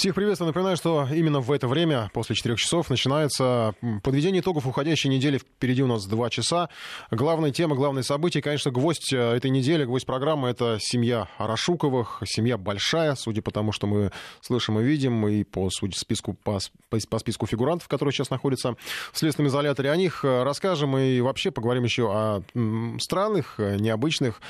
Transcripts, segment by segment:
Всех приветствую. Напоминаю, что именно в это время, после 4 часов, начинается подведение итогов уходящей недели. Впереди у нас 2 часа. Главная тема, главное событие, конечно, гвоздь э, этой недели, гвоздь программы — это семья Арашуковых. Семья большая, судя по тому, что мы слышим и видим, и по, судя, списку, по, по списку фигурантов, которые сейчас находятся в следственном изоляторе. О них э, расскажем и вообще поговорим еще о странных, э, необычных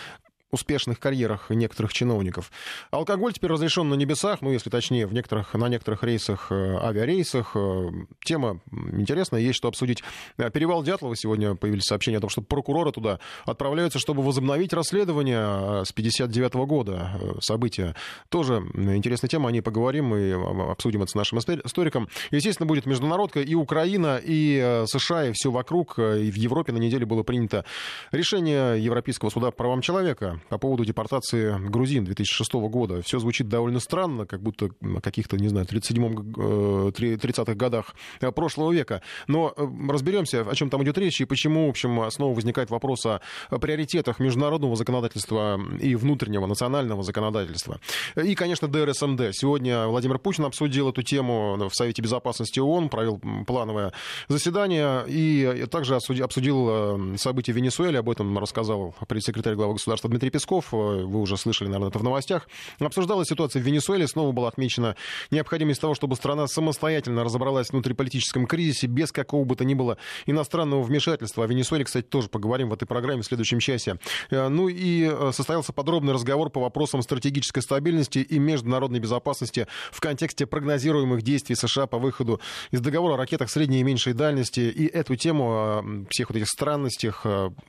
успешных карьерах некоторых чиновников. Алкоголь теперь разрешен на небесах, ну, если точнее, в некоторых, на некоторых рейсах, э, авиарейсах. Э, тема интересная, есть что обсудить. Э, перевал Дятлова сегодня появились сообщения о том, что прокуроры туда отправляются, чтобы возобновить расследование с 59 года события. Тоже интересная тема, о ней поговорим и обсудим это с нашим историком. Естественно, будет международка и Украина, и США, и все вокруг. И в Европе на неделе было принято решение Европейского суда по правам человека по поводу депортации грузин 2006 года. Все звучит довольно странно, как будто на каких-то, не знаю, 37 30-х э, годах э, прошлого века. Но э, разберемся, о чем там идет речь и почему, в общем, снова возникает вопрос о приоритетах международного законодательства и внутреннего национального законодательства. И, конечно, ДРСМД. Сегодня Владимир Путин обсудил эту тему в Совете Безопасности ООН, провел плановое заседание и также обсудил события в Венесуэле. Об этом рассказал пресс-секретарь главы государства Дмитрий Дмитрий Песков, э, вы уже слышали, наверное, это в новостях, обсуждалась ситуация в Венесуэле. Снова была отмечена необходимость того, чтобы страна самостоятельно разобралась в внутриполитическом кризисе без какого бы то ни было иностранного вмешательства. О Венесуэле, кстати, тоже поговорим в этой программе в следующем часе. Э, ну и э, состоялся подробный разговор по вопросам стратегической стабильности и международной безопасности в контексте прогнозируемых действий США по выходу из договора о ракетах средней и меньшей дальности. И эту тему всех вот этих странностях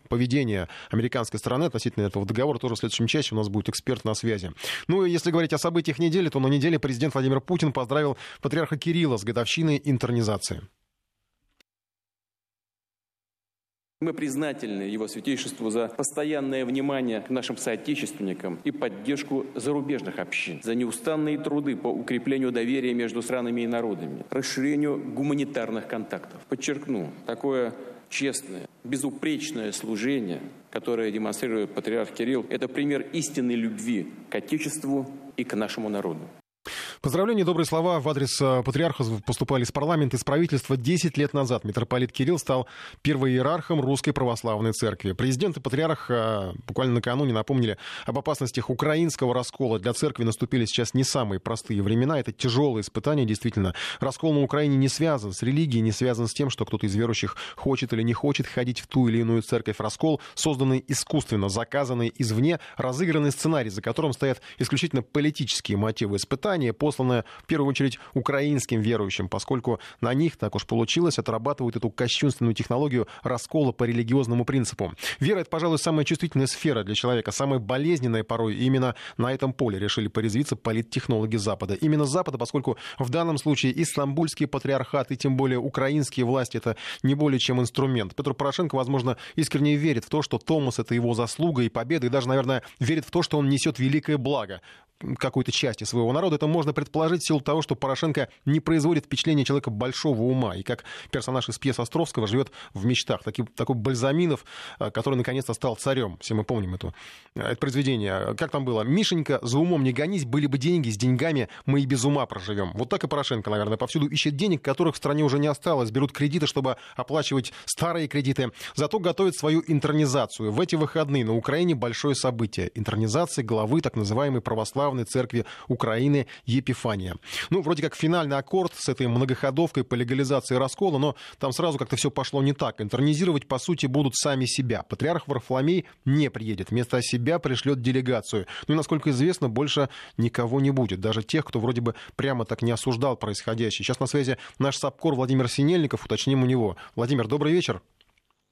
поведения американской стороны относительно этого договора разговор тоже в следующем часе. У нас будет эксперт на связи. Ну и если говорить о событиях недели, то на неделе президент Владимир Путин поздравил патриарха Кирилла с годовщиной интернизации. Мы признательны его святейшеству за постоянное внимание к нашим соотечественникам и поддержку зарубежных общин, за неустанные труды по укреплению доверия между странами и народами, расширению гуманитарных контактов. Подчеркну, такое честное, безупречное служение, которое демонстрирует патриарх Кирилл, это пример истинной любви к Отечеству и к нашему народу. Поздравления, добрые слова в адрес э, патриарха поступали из парламента, из правительства. Десять лет назад митрополит Кирилл стал первоиерархом Русской Православной Церкви. Президент и патриарх э, буквально накануне напомнили об опасностях украинского раскола. Для церкви наступили сейчас не самые простые времена. Это тяжелые испытания, действительно. Раскол на Украине не связан с религией, не связан с тем, что кто-то из верующих хочет или не хочет ходить в ту или иную церковь. Раскол, созданный искусственно, заказанный извне, разыгранный сценарий, за которым стоят исключительно политические мотивы испытания, посланная в первую очередь украинским верующим, поскольку на них, так уж получилось, отрабатывают эту кощунственную технологию раскола по религиозному принципу. Вера — это, пожалуй, самая чувствительная сфера для человека, самая болезненная порой. И именно на этом поле решили порезвиться политтехнологи Запада. Именно Запада, поскольку в данном случае и стамбульский патриархат, и тем более украинские власти — это не более чем инструмент. Петр Порошенко, возможно, искренне верит в то, что Томас — это его заслуга и победа, и даже, наверное, верит в то, что он несет великое благо какой-то части своего народа. Это можно предположить в силу того, что Порошенко не производит впечатление человека большого ума. И как персонаж из пьес Островского живет в мечтах. Такой, такой Бальзаминов, э, который наконец-то стал царем. Все мы помним эту, э, это произведение. Как там было? «Мишенька, за умом не гонись, были бы деньги, с деньгами мы и без ума проживем». Вот так и Порошенко, наверное, повсюду ищет денег, которых в стране уже не осталось. Берут кредиты, чтобы оплачивать старые кредиты. Зато готовят свою интернизацию. В эти выходные на Украине большое событие. Интернизация главы так называемой православной Православной Церкви Украины Епифания. Ну, вроде как финальный аккорд с этой многоходовкой по легализации раскола, но там сразу как-то все пошло не так. Интернизировать, по сути, будут сами себя. Патриарх Варфоломей не приедет. Вместо себя пришлет делегацию. Ну и, насколько известно, больше никого не будет. Даже тех, кто вроде бы прямо так не осуждал происходящее. Сейчас на связи наш САПКОР Владимир Синельников. Уточним у него. Владимир, добрый вечер.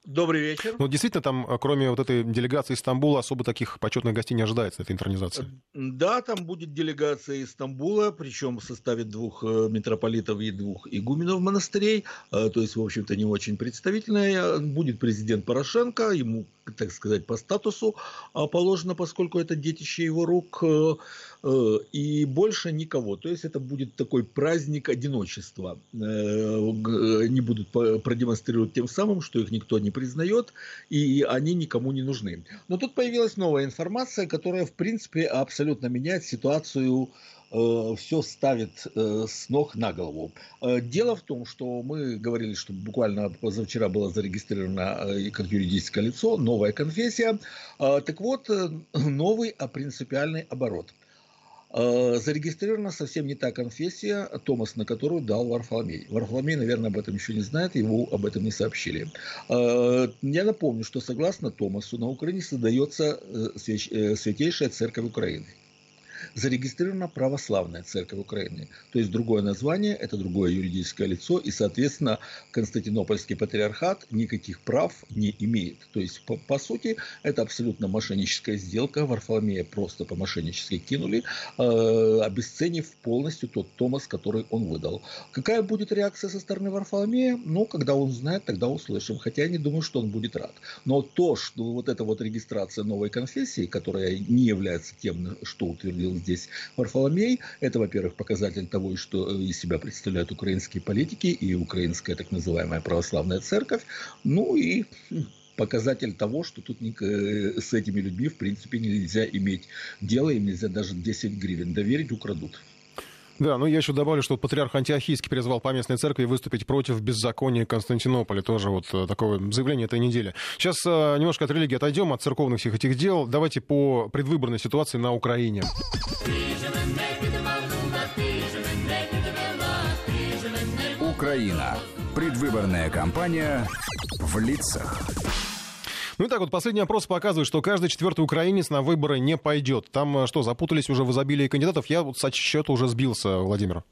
Добрый вечер. Ну, действительно, там, э, кроме вот этой делегации из Стамбула, особо таких почетных гостей не ожидается, этой интернизации. Да, там будет делегация из Стамбула, причем в составе двух э, митрополитов и двух игуменов монастырей, э, то есть, в общем-то, не очень представительная. Будет президент Порошенко, ему, так сказать, по статусу положено, поскольку это детище его рук, Э, и больше никого. То есть это будет такой праздник одиночества. Э, они будут продемонстрировать тем самым, что их никто не признает, и они никому не нужны. Но тут появилась новая информация, которая, в принципе, абсолютно меняет ситуацию все ставит с ног на голову. Дело в том, что мы говорили, что буквально позавчера было зарегистрировано как юридическое лицо новая конфессия. Так вот, новый, а принципиальный оборот – Э, зарегистрирована совсем не та конфессия, Томас на которую дал Варфоломей. Варфоломей, наверное, об этом еще не знает, его об этом не сообщили. Э, я напомню, что согласно Томасу на Украине создается э, Святейшая Церковь Украины зарегистрирована Православная Церковь Украины. То есть другое название, это другое юридическое лицо, и, соответственно, Константинопольский патриархат никаких прав не имеет. То есть, по, по сути, это абсолютно мошенническая сделка. Варфоломея просто по-мошеннически кинули, э, обесценив полностью тот Томас, который он выдал. Какая будет реакция со стороны Варфоломея? Ну, когда он знает, тогда услышим. Хотя я не думаю, что он будет рад. Но то, что вот эта вот регистрация новой конфессии, которая не является тем, что утвердил здесь Варфоломей. Это, во-первых, показатель того, что из себя представляют украинские политики и украинская так называемая православная церковь. Ну и показатель того, что тут э, с этими людьми, в принципе, нельзя иметь дело, им нельзя даже 10 гривен доверить, украдут. Да, ну я еще добавлю, что патриарх Антиохийский призвал по местной церкви выступить против беззакония Константинополя. Тоже вот э, такое заявление этой недели. Сейчас э, немножко от религии отойдем, от церковных всех этих дел. Давайте по предвыборной ситуации на Украине. Украина. Предвыборная кампания в лицах. Ну и так вот, последний опрос показывает, что каждый четвертый украинец на выборы не пойдет. Там э, что, запутались уже в изобилии кандидатов? Я вот со счета уже сбился, Владимир.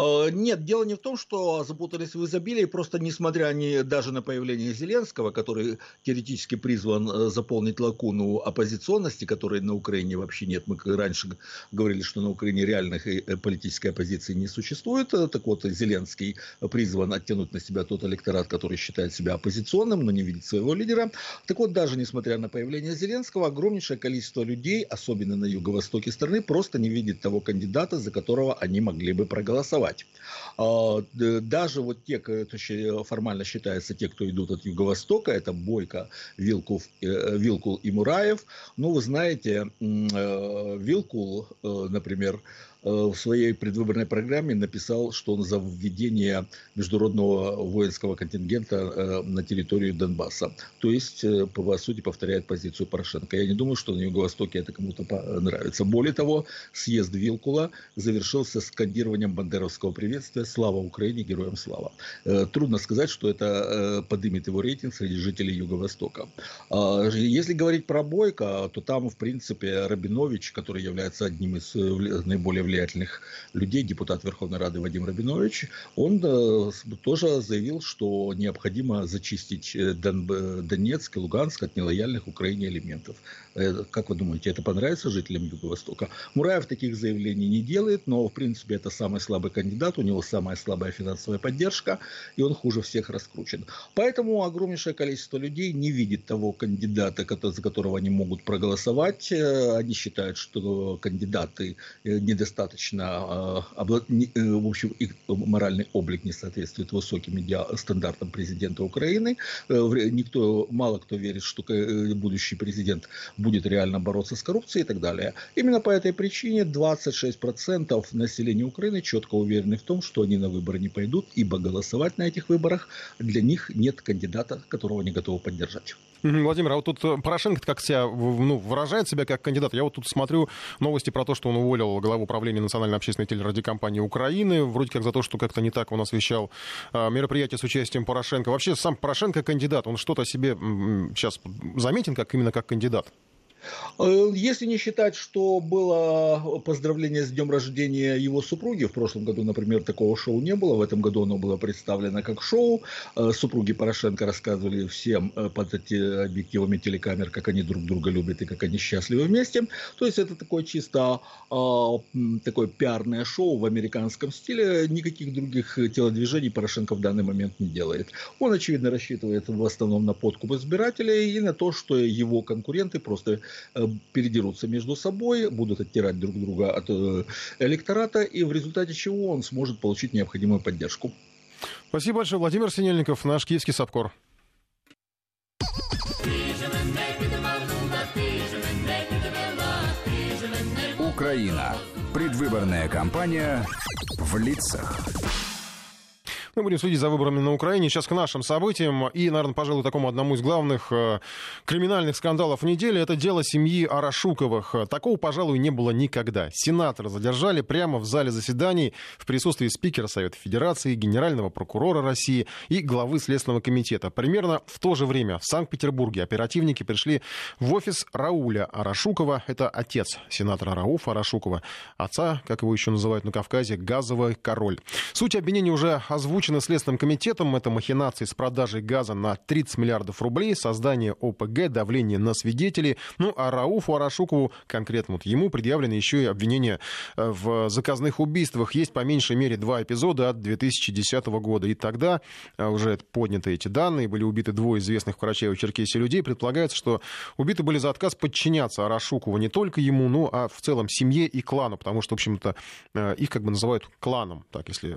Э, нет, дело не в том, что запутались в изобилии, просто несмотря ни, даже на появление Зеленского, который теоретически призван э, заполнить лакуну оппозиционности, которой на Украине вообще нет. Мы раньше говорили, что на Украине реальных э, политической оппозиции не существует. Так вот, Зеленский призван оттянуть на себя тот электорат, который считает себя оппозиционным, но не видит своего лидера. Так вот, даже несмотря на появление Зеленского, огромнейшее количество людей, особенно на юго-востоке страны, просто не видит того кандидата, за которого они могли бы проголосовать голосовать. А, даже вот те, кто формально считается те, кто идут от юго-востока, это Бойко, Вилкул, э, Вилкул и Мураев. Ну, вы знаете, э, Вилкул, э, например, в своей предвыборной программе написал, что он за введение международного воинского контингента э, на территорию Донбасса. То есть, э, по сути, повторяет позицию Порошенко. Я не думаю, что на Юго-Востоке это кому-то нравится. Более того, съезд Вилкула завершился скандированием бандеровского приветствия «Слава Украине! Героям слава!». Трудно сказать, что это поднимет его рейтинг среди жителей Юго-Востока. А, если говорить про Бойко, то там, в принципе, Рабинович, который является одним из наиболее влиятельных людей, депутат Верховной Рады Вадим Рабинович, он э, тоже заявил, что необходимо зачистить э, Донецк и Луганск от нелояльных Украине элементов. Э, как вы думаете, это понравится жителям Юго-Востока? Мураев таких заявлений не делает, но, в принципе, это самый слабый кандидат, у него самая слабая финансовая поддержка, и он хуже всех раскручен. Поэтому огромнейшее количество людей не видит того кандидата, за которого они могут проголосовать. Они считают, что кандидаты недостаточно достаточно, э, э, в общем, их моральный облик не соответствует высоким стандартам президента Украины. Э, никто, мало кто верит, что будущий президент будет реально бороться с коррупцией и так далее. Именно по этой причине 26% населения Украины четко уверены в том, что они на выборы не пойдут, ибо голосовать на этих выборах для них нет кандидата, которого они готовы поддержать. Владимир, а вот тут Порошенко как себя ну, выражает себя как кандидат. Я вот тут смотрю новости про то, что он уволил главу управления национальной общественной телерадиокомпании Украины, вроде как за то, что как-то не так он освещал а, мероприятие с участием Порошенко. Вообще сам Порошенко кандидат, он что-то себе сейчас заметен как именно как кандидат? Э, если не считать, что было поздравление с днем рождения его супруги, в прошлом году, например, такого шоу не было, в этом году оно было представлено как шоу. Э, супруги Порошенко рассказывали всем э, под эти объективами телекамер, как они друг друга любят и как они счастливы вместе. То есть это такое чисто такое пиарное шоу в американском стиле. Никаких других телодвижений Порошенко в данный момент не делает. Он, очевидно, рассчитывает в основном на подкуп избирателей и на то, что его конкуренты просто передерутся между собой, будут оттирать друг друга от э, электората, и в результате чего он сможет получить необходимую поддержку. Спасибо большое. Владимир Синельников, наш киевский САПКОР. Украина. Предвыборная кампания в лицах. Мы будем следить за выборами на Украине. Сейчас к нашим событиям. И, наверное, пожалуй, такому одному из главных э, криминальных скандалов недели. Это дело семьи Арашуковых. Такого, пожалуй, не было никогда. Сенатора задержали прямо в зале заседаний в присутствии спикера Совета Федерации, генерального прокурора России и главы Следственного комитета. Примерно в то же время в Санкт-Петербурге оперативники пришли в офис Рауля Арашукова. Это отец сенатора Рауфа Арашукова. Отца, как его еще называют на Кавказе, газовый король. Суть обвинения уже озвучена озвучено Следственным комитетом. Это махинации с продажей газа на 30 миллиардов рублей, создание ОПГ, давление на свидетелей. Ну, а Рауфу Арашукову, конкретно вот ему, предъявлены еще и обвинения э, в заказных убийствах. Есть по меньшей мере два эпизода от 2010 года. И тогда э, уже подняты эти данные, были убиты двое известных в Карачаево-Черкесии людей. Предполагается, что убиты были за отказ подчиняться Арашукову не только ему, но а в целом семье и клану, потому что, в общем-то, э, их как бы называют кланом, так если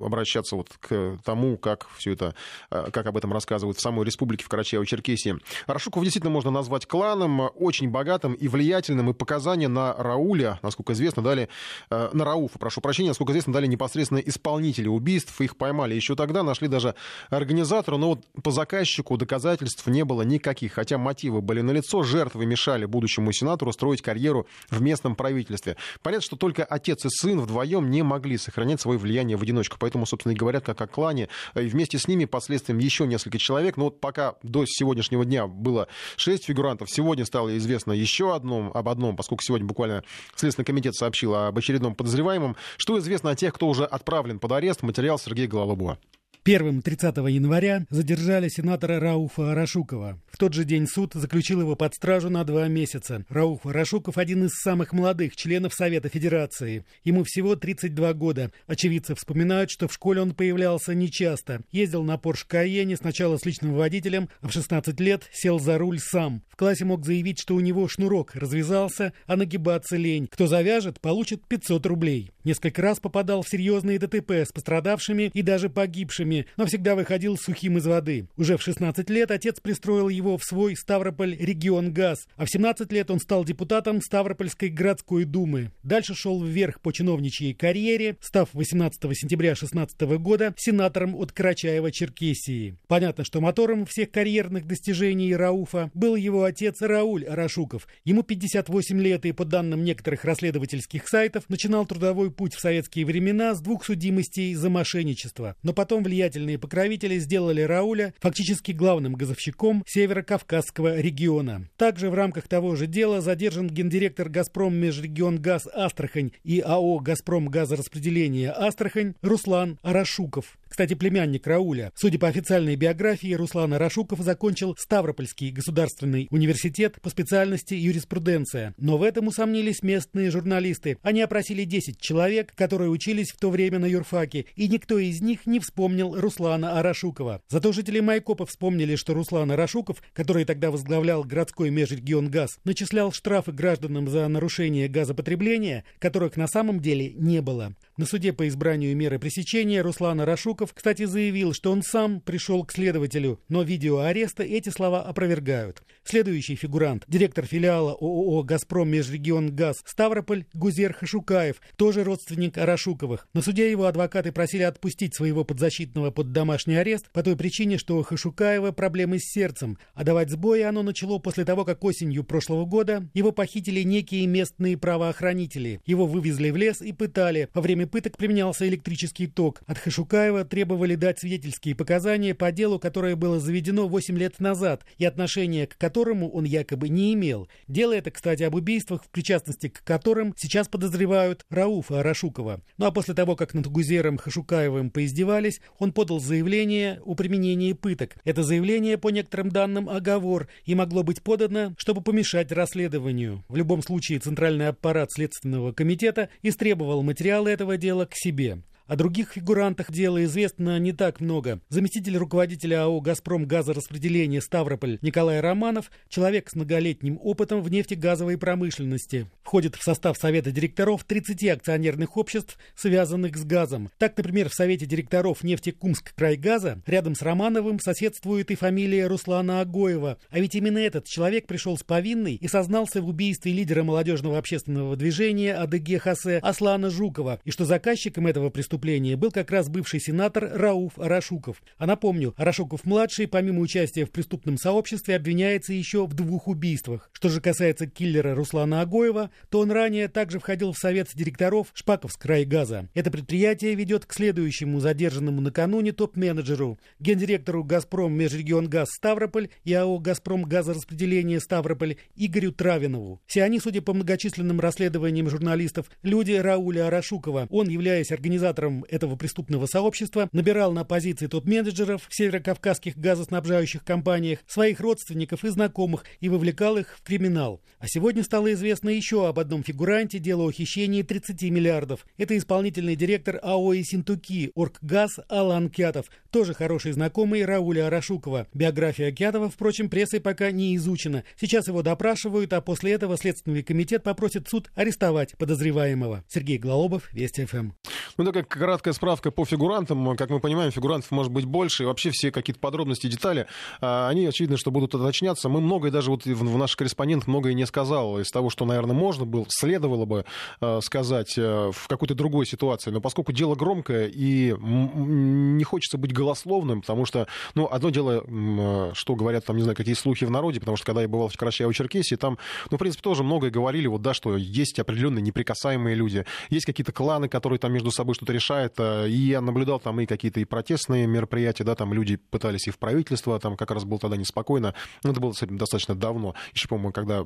обращаться вот к тому, как все это, э, как об этом рассказывают в самой республике в Карачаево-Черкесии. Рашуков действительно можно назвать кланом, очень богатым и влиятельным, и показания на Рауля, насколько известно, дали, э, на Рауфа, прошу прощения, насколько известно, дали непосредственно исполнители убийств, их поймали еще тогда, нашли даже организатора, но вот по заказчику доказательств не было никаких, хотя мотивы были налицо, жертвы мешали будущему сенатору строить карьеру в местном правительстве. Понятно, что только отец и сын вдвоем не могли сохранять свое влияние в одиночку, поэтому, собственно, и говорят как о клане. И вместе с ними последствием еще несколько человек. Но вот пока до сегодняшнего дня было шесть фигурантов, сегодня стало известно еще одном, об одном, поскольку сегодня буквально Следственный комитет сообщил об очередном подозреваемом. Что известно о тех, кто уже отправлен под арест? Материал Сергея Гололобова. Первым 30 января задержали сенатора Рауфа Арашукова. В тот же день суд заключил его под стражу на два месяца. Рауф Арашуков – один из самых молодых членов Совета Федерации. Ему всего 32 года. Очевидцы вспоминают, что в школе он появлялся нечасто. Ездил на Порш Кайене сначала с личным водителем, а в 16 лет сел за руль сам. В классе мог заявить, что у него шнурок развязался, а нагибаться лень. Кто завяжет, получит 500 рублей. Несколько раз попадал в серьезные ДТП с пострадавшими и даже погибшими, но всегда выходил сухим из воды. Уже в 16 лет отец пристроил его в свой Ставрополь регион ГАЗ, а в 17 лет он стал депутатом Ставропольской городской думы. Дальше шел вверх по чиновничьей карьере, став 18 сентября 16 года сенатором от Карачаева-Черкесии. Понятно, что мотором всех карьерных достижений Рауфа был его отец Рауль Арашуков. Ему 58 лет и, по данным некоторых расследовательских сайтов, начинал трудовой путь в советские времена с двух судимостей за мошенничество. Но потом влиятельные покровители сделали Рауля фактически главным газовщиком северо-кавказского региона. Также в рамках того же дела задержан гендиректор «Газпром Межрегионгаз Астрахань» и АО «Газпром Газораспределение Астрахань» Руслан Арашуков. Кстати, племянник Рауля. Судя по официальной биографии, Руслан Арашуков закончил Ставропольский государственный университет по специальности юриспруденция. Но в этом усомнились местные журналисты. Они опросили 10 человек, которые учились в то время на юрфаке, и никто из них не вспомнил Руслана Арашукова. Зато жители Майкопа вспомнили, что Руслан Арашуков, который тогда возглавлял городской межрегион ГАЗ, начислял штрафы гражданам за нарушение газопотребления, которых на самом деле не было. На суде по избранию меры пресечения Руслан Арашуков, кстати, заявил, что он сам пришел к следователю, но видео ареста эти слова опровергают. Следующий фигурант, директор филиала ООО «Газпром Межрегион Газ» Ставрополь Гузер Хашукаев, тоже родственник Арашуковых. На суде его адвокаты просили отпустить своего подзащитного под домашний арест по той причине, что у Хашукаева проблемы с сердцем, а давать сбои оно начало после того, как осенью прошлого года его похитили некие местные правоохранители. Его вывезли в лес и пытали. Во время пыток применялся электрический ток. От Хашукаева требовали дать свидетельские показания по делу, которое было заведено 8 лет назад и отношение к которому он якобы не имел. Дело это, кстати, об убийствах, в причастности к которым сейчас подозревают Рауфа Арашукова. Ну а после того, как над Гузером Хашукаевым поиздевались, он подал заявление о применении пыток. Это заявление, по некоторым данным, оговор и могло быть подано, чтобы помешать расследованию. В любом случае, Центральный аппарат Следственного комитета истребовал материалы этого дела к себе. О других фигурантах дела известно не так много. Заместитель руководителя АО «Газпром» газораспределения Ставрополь Николай Романов – человек с многолетним опытом в нефтегазовой промышленности. Входит в состав Совета директоров 30 акционерных обществ, связанных с газом. Так, например, в Совете директоров нефтекумск крайгаза рядом с Романовым соседствует и фамилия Руслана Агоева. А ведь именно этот человек пришел с повинной и сознался в убийстве лидера молодежного общественного движения АДГ Хасе Аслана Жукова, и что заказчиком этого преступления был как раз бывший сенатор Рауф Арашуков. А напомню, Арашуков-младший, помимо участия в преступном сообществе, обвиняется еще в двух убийствах. Что же касается киллера Руслана Агоева, то он ранее также входил в совет директоров Шпаковск газа. Это предприятие ведет к следующему задержанному накануне топ-менеджеру, гендиректору «Газпром Межрегионгаз Ставрополь» и АО «Газпром Газораспределение Ставрополь» Игорю Травинову. Все они, судя по многочисленным расследованиям журналистов, люди Рауля Арашукова. Он, являясь организатором этого преступного сообщества, набирал на позиции топ-менеджеров в северокавказских газоснабжающих компаниях своих родственников и знакомых и вовлекал их в криминал. А сегодня стало известно еще об одном фигуранте дела о хищении 30 миллиардов. Это исполнительный директор АО «Синтуки» Орггаз Алан Кятов, тоже хороший знакомый Рауля Арашукова. Биография Кятова, впрочем, прессой пока не изучена. Сейчас его допрашивают, а после этого Следственный комитет попросит суд арестовать подозреваемого. Сергей Глаобов, Вести ФМ. Ну, такая краткая справка по фигурантам. Как мы понимаем, фигурантов может быть больше. И вообще все какие-то подробности, детали, а, они, очевидно, что будут уточняться. Мы многое, даже вот в наш корреспондент многое не сказал из того, что, наверное, можно было, следовало бы а, сказать э, в какой-то другой ситуации. Но поскольку дело громкое и не хочется быть голословным, потому что, ну, одно дело, э, что говорят там, не знаю, какие слухи в народе, потому что когда я бывал в Карачаево-Черкесии, там, ну, в принципе, тоже многое говорили, вот, да, что есть определенные неприкасаемые люди, есть какие-то кланы, которые там между собой что-то решают, э, и я наблюдал там и какие-то и протестные мероприятия, да, там люди пытались и в правительство, там как раз было тогда неспокойно, ну, это было достаточно давно, еще, по-моему, когда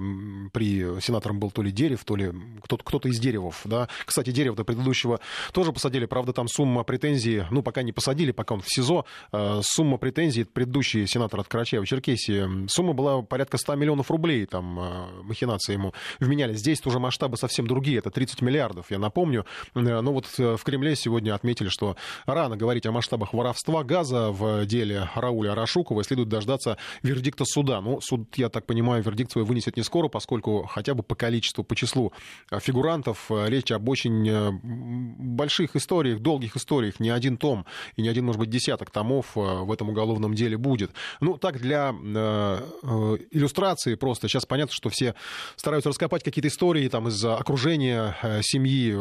при сенатором был то ли Дерев, то ли кто-то, кто-то из Деревов, да, кстати, Дерева-то предыдущего тоже посадили, правда, там сумма претензий, ну, пока не посадили, пока он в СИЗО, э, сумма претензий, предыдущий сенатор от Карачаева-Черкесии, сумма была порядка 100 миллионов рублей, там, э, махинации ему вменяли. Здесь уже масштабы совсем другие, это 30 миллиардов, я напомню. Но вот в Кремле сегодня отметили, что рано говорить о масштабах воровства газа в деле Рауля Арашукова, следует дождаться вердикта суда. Ну, суд, я так понимаю, вердикт свой вынесет не скоро, поскольку хотя бы по количеству, по числу фигурантов речь об очень больших историях, долгих историях, не один том и не один, может быть, десяток томов в этом уголовном деле будет. Ну, так, для э, э, иллюстрации просто, сейчас понятно, что все стараются раскопать какие-то истории там из окружения э, семьи,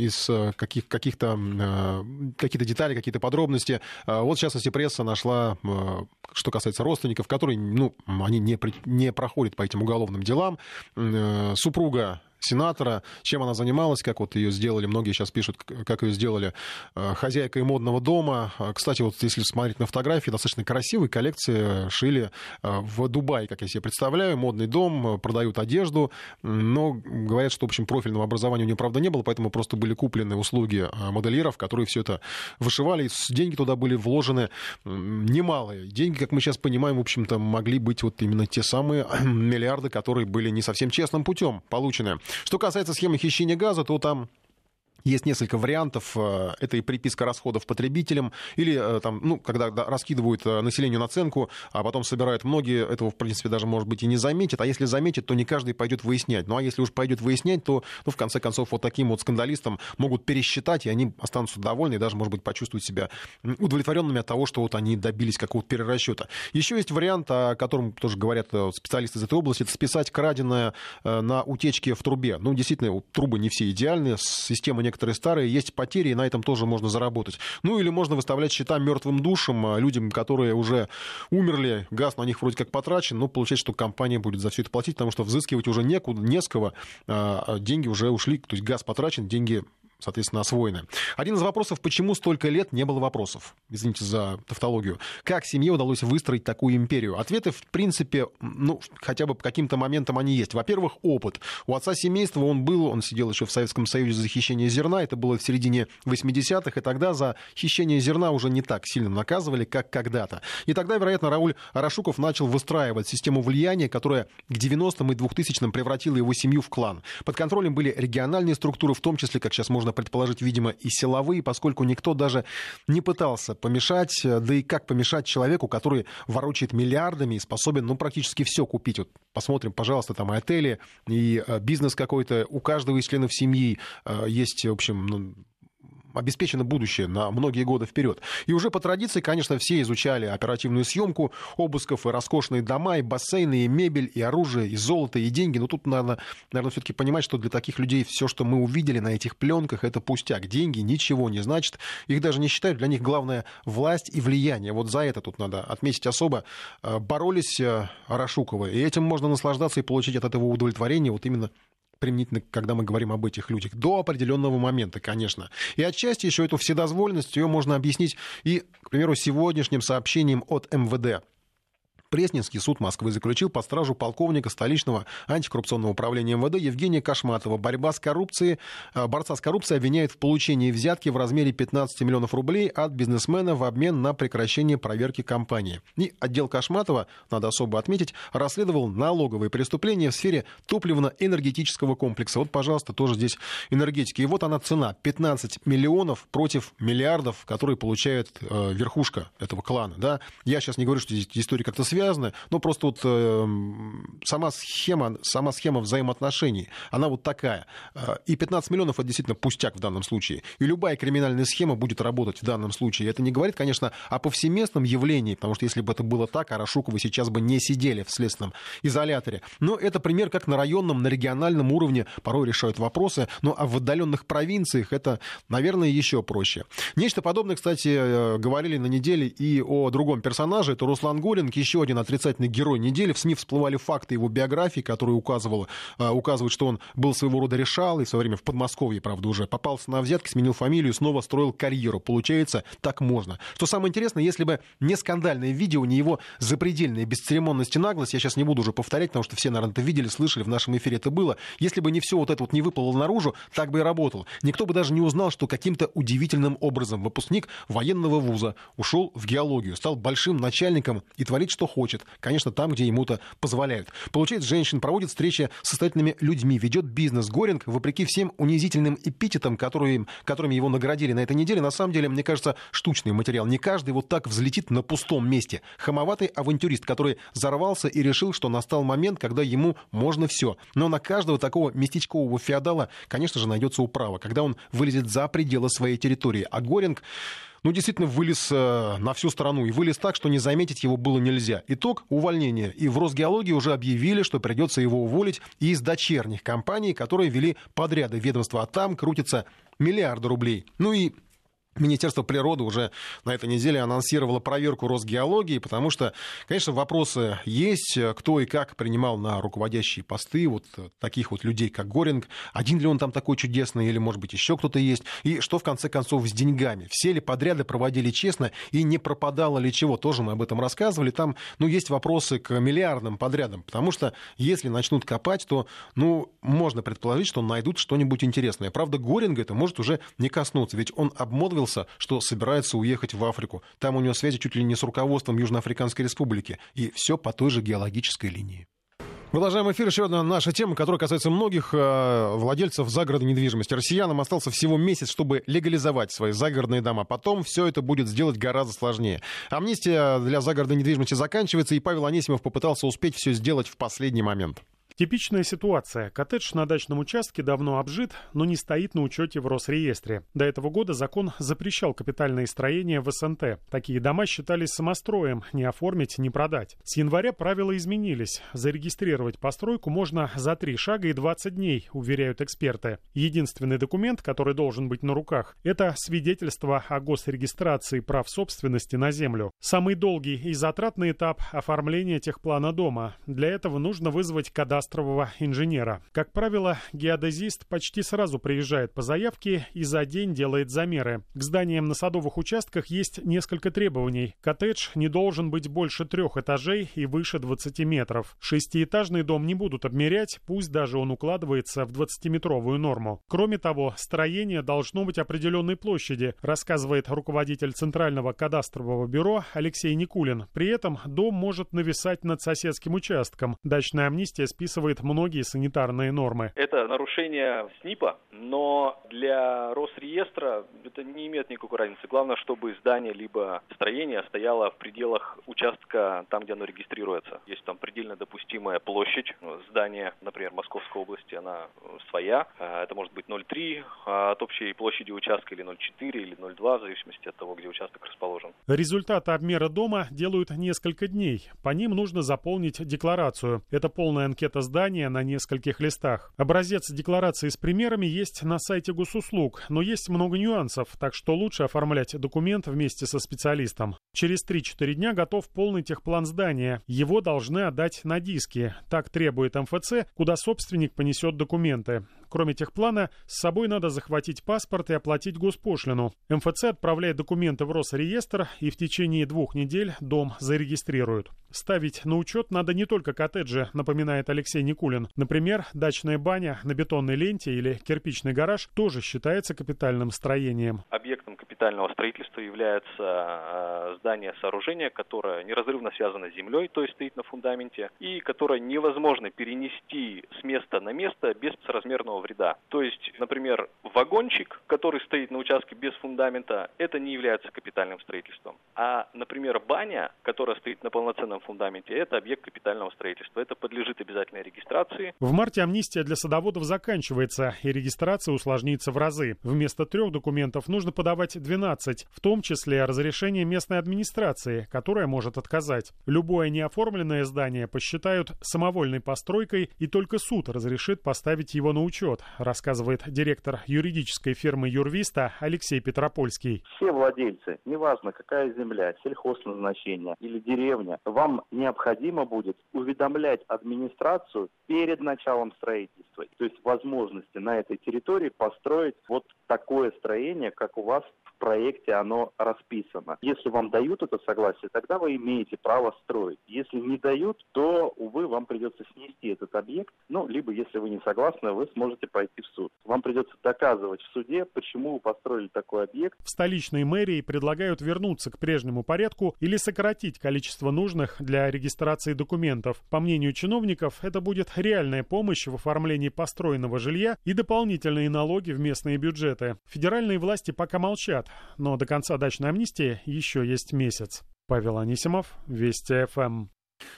из каких, каких-то какие-то детали, какие-то подробности. Вот, в частности, пресса нашла, что касается родственников, которые, ну, они не, не проходят по этим уголовным делам. Супруга сенатора, чем она занималась, как вот ее сделали, многие сейчас пишут, как ее сделали э, хозяйкой модного дома. А, кстати, вот если смотреть на фотографии, достаточно красивые коллекции шили э, в Дубае, как я себе представляю, модный дом, продают одежду, но говорят, что, в общем, профильного образования у нее, правда, не было, поэтому просто были куплены услуги э, модельеров, которые все это вышивали, деньги туда были вложены немалые. Деньги, как мы сейчас понимаем, в общем-то, могли быть вот именно те самые миллиарды, которые были не совсем честным путем получены. Что касается схемы хищения газа, то там есть несколько вариантов. Э, это и приписка расходов потребителям, или э, там, ну, когда раскидывают э, населению наценку, а потом собирают многие, этого, в принципе, даже, может быть, и не заметят. А если заметят, то не каждый пойдет выяснять. Ну, а если уж пойдет выяснять, то, ну, в конце концов, вот таким вот скандалистам могут пересчитать, и они останутся довольны, и даже, может быть, почувствуют себя удовлетворенными от того, что вот они добились какого-то перерасчета. Еще есть вариант, о котором тоже говорят специалисты из этой области, это списать краденое на утечке в трубе. Ну, действительно, трубы не все идеальные, система не некоторые старые, есть потери, и на этом тоже можно заработать. Ну или можно выставлять счета мертвым душам, а, людям, которые уже умерли, газ на них вроде как потрачен, но получается, что компания будет за все это платить, потому что взыскивать уже некуда, не с кого, а, а деньги уже ушли, то есть газ потрачен, деньги соответственно, освоены. Один из вопросов, почему столько лет не было вопросов? Извините за тавтологию. Как семье удалось выстроить такую империю? Ответы, в принципе, ну, хотя бы по каким-то моментам они есть. Во-первых, опыт. У отца семейства он был, он сидел еще в Советском Союзе за хищение зерна, это было в середине 80-х, и тогда за хищение зерна уже не так сильно наказывали, как когда-то. И тогда, вероятно, Рауль Арашуков начал выстраивать систему влияния, которая к 90-м и 2000-м превратила его семью в клан. Под контролем были региональные структуры, в том числе, как сейчас можно можно предположить, видимо, и силовые, поскольку никто даже не пытался помешать, да и как помешать человеку, который ворочает миллиардами и способен, ну, практически все купить. Вот посмотрим, пожалуйста, там и отели, и бизнес какой-то. У каждого из членов семьи есть, в общем, ну, обеспечено будущее на многие годы вперед. И уже по традиции, конечно, все изучали оперативную съемку обысков и роскошные дома, и бассейны, и мебель, и оружие, и золото, и деньги. Но тут надо, наверное, все-таки понимать, что для таких людей все, что мы увидели на этих пленках, это пустяк. Деньги ничего не значит. Их даже не считают. Для них главное власть и влияние. Вот за это тут надо отметить особо. Э, боролись э, Арашуковы. И этим можно наслаждаться и получить от этого удовлетворение вот именно применительно, когда мы говорим об этих людях, до определенного момента, конечно. И отчасти еще эту вседозволенность ее можно объяснить и, к примеру, сегодняшним сообщением от МВД. Пресненский суд Москвы заключил под стражу полковника столичного антикоррупционного управления МВД Евгения Кашматова. Борьба с коррупцией, э, борца с коррупцией обвиняет в получении взятки в размере 15 миллионов рублей от бизнесмена в обмен на прекращение проверки компании. И отдел Кашматова, надо особо отметить, расследовал налоговые преступления в сфере топливно-энергетического комплекса. Вот, пожалуйста, тоже здесь энергетики. И вот она цена. 15 миллионов против миллиардов, которые получает э, верхушка этого клана. Да? Я сейчас не говорю, что здесь история как-то связана связаны, но просто вот э, сама схема, сама схема взаимоотношений, она вот такая. Э, и 15 миллионов это действительно пустяк в данном случае. И любая криминальная схема будет работать в данном случае. Это не говорит, конечно, о повсеместном явлении, потому что если бы это было так, Арашуковы сейчас бы не сидели в следственном изоляторе. Но это пример, как на районном, на региональном уровне порой решают вопросы, но а в отдаленных провинциях это, наверное, еще проще. Нечто подобное, кстати, э, говорили на неделе и о другом персонаже, это Руслан Горинг, еще один отрицательный герой недели. В СМИ всплывали факты его биографии, которые указывала, э, указывают, что он был своего рода решал, и в свое время в Подмосковье, правда, уже попался на взятки, сменил фамилию, снова строил карьеру. Получается, так можно. Что самое интересное, если бы не скандальное видео, не его запредельная бесцеремонность и наглость, я сейчас не буду уже повторять, потому что все, наверное, это видели, слышали, в нашем эфире это было, если бы не все вот это вот не выплыло наружу, так бы и работал. Никто бы даже не узнал, что каким-то удивительным образом выпускник военного вуза ушел в геологию, стал большим начальником и творит, что хочет. Конечно, там, где ему-то позволяют. Получает женщин, проводит встречи с состоятельными людьми, ведет бизнес. Горинг, вопреки всем унизительным эпитетам, которые, которыми его наградили на этой неделе, на самом деле, мне кажется, штучный материал. Не каждый вот так взлетит на пустом месте. Хамоватый авантюрист, который взорвался и решил, что настал момент, когда ему можно все. Но на каждого такого местечкового феодала, конечно же, найдется управа, когда он вылезет за пределы своей территории. А Горинг ну, действительно вылез э, на всю страну. И вылез так, что не заметить его было нельзя. Итог – увольнение. И в Росгеологии уже объявили, что придется его уволить из дочерних компаний, которые вели подряды ведомства. А там крутится миллиарды рублей. Ну и Министерство природы уже на этой неделе анонсировало проверку Росгеологии, потому что, конечно, вопросы есть, кто и как принимал на руководящие посты вот таких вот людей, как Горинг. Один ли он там такой чудесный, или, может быть, еще кто-то есть. И что, в конце концов, с деньгами? Все ли подряды проводили честно и не пропадало ли чего? Тоже мы об этом рассказывали. Там, ну, есть вопросы к миллиардным подрядам, потому что если начнут копать, то, ну, можно предположить, что найдут что-нибудь интересное. Правда, Горинга это может уже не коснуться, ведь он обмолвил обмолвился, что собирается уехать в Африку. Там у него связи чуть ли не с руководством Южноафриканской Республики. И все по той же геологической линии. Продолжаем эфир. Еще одна наша тема, которая касается многих э, владельцев загородной недвижимости. Россиянам остался всего месяц, чтобы легализовать свои загородные дома. Потом все это будет сделать гораздо сложнее. Амнистия для загородной недвижимости заканчивается, и Павел Анисимов попытался успеть все сделать в последний момент. Типичная ситуация. Коттедж на дачном участке давно обжит, но не стоит на учете в Росреестре. До этого года закон запрещал капитальные строения в СНТ. Такие дома считались самостроем, не оформить, не продать. С января правила изменились. Зарегистрировать постройку можно за три шага и 20 дней, уверяют эксперты. Единственный документ, который должен быть на руках, это свидетельство о госрегистрации прав собственности на землю. Самый долгий и затратный этап оформления техплана дома. Для этого нужно вызвать кадастр кадастрового инженера. Как правило, геодезист почти сразу приезжает по заявке и за день делает замеры. К зданиям на садовых участках есть несколько требований. Коттедж не должен быть больше трех этажей и выше 20 метров. Шестиэтажный дом не будут обмерять, пусть даже он укладывается в 20-метровую норму. Кроме того, строение должно быть определенной площади, рассказывает руководитель Центрального кадастрового бюро Алексей Никулин. При этом дом может нависать над соседским участком. Дачная амнистия списывает прописывает многие санитарные нормы. Это нарушение СНИПа, но для Росреестра это не имеет никакой разницы. Главное, чтобы здание либо строение стояло в пределах участка там, где оно регистрируется. Есть там предельно допустимая площадь здания, например, Московской области, она своя. А, это может быть 0,3 а, от общей площади участка или 0,4 или 0,2 в зависимости от того, где участок расположен. Результаты обмера дома делают несколько дней. По ним нужно заполнить декларацию. Это полная анкета здания на нескольких листах. Образец декларации с примерами есть на сайте госуслуг, но есть много нюансов, так что лучше оформлять документ вместе со специалистом. Через 3-4 дня готов полный техплан здания. Его должны отдать на диски. Так требует МФЦ, куда собственник понесет документы. Кроме техплана, с собой надо захватить паспорт и оплатить госпошлину. МФЦ отправляет документы в Росреестр и в течение двух недель дом зарегистрируют. Ставить на учет надо не только коттеджи, напоминает Алексей Никулин. Например, дачная баня на бетонной ленте или кирпичный гараж тоже считается капитальным строением. Объектом капитального строительства является здание сооружение, которое неразрывно связано с землей, то есть стоит на фундаменте, и которое невозможно перенести с места на место без соразмерного вреда. То есть, например, вагончик, который стоит на участке без фундамента, это не является капитальным строительством. А, например, баня, которая стоит на полноценном фундаменте, это объект капитального строительства. Это подлежит обязательной регистрации. В марте амнистия для садоводов заканчивается, и регистрация усложнится в разы. Вместо трех документов нужно подавать 12, в том числе разрешение местной администрации, которая может отказать. Любое неоформленное здание посчитают самовольной постройкой, и только суд разрешит поставить его на учет, рассказывает директор юридической фирмы Юрвиста Алексей Петропольский. Все владельцы, неважно какая земля, сельхозназначение или деревня, вам необходимо будет уведомлять администрацию перед началом строительства. То есть возможности на этой территории построить вот такое строение, как у вас в проекте оно расписано. Если вам дают это согласие, тогда вы имеете право строить. Если не дают, то, увы, вам придется снести этот объект. Ну, либо, если вы не согласны, вы сможете пойти в суд. Вам придется доказывать в суде, почему вы построили такой объект. В столичной мэрии предлагают вернуться к прежнему порядку или сократить количество нужных для регистрации документов. По мнению чиновников, это будет реальная помощь в оформлении построенного жилья и дополнительные налоги в местные бюджеты. Федеральные власти пока молчат, но до конца дачной амнистии еще есть месяц. Павел Анисимов, Вести ФМ.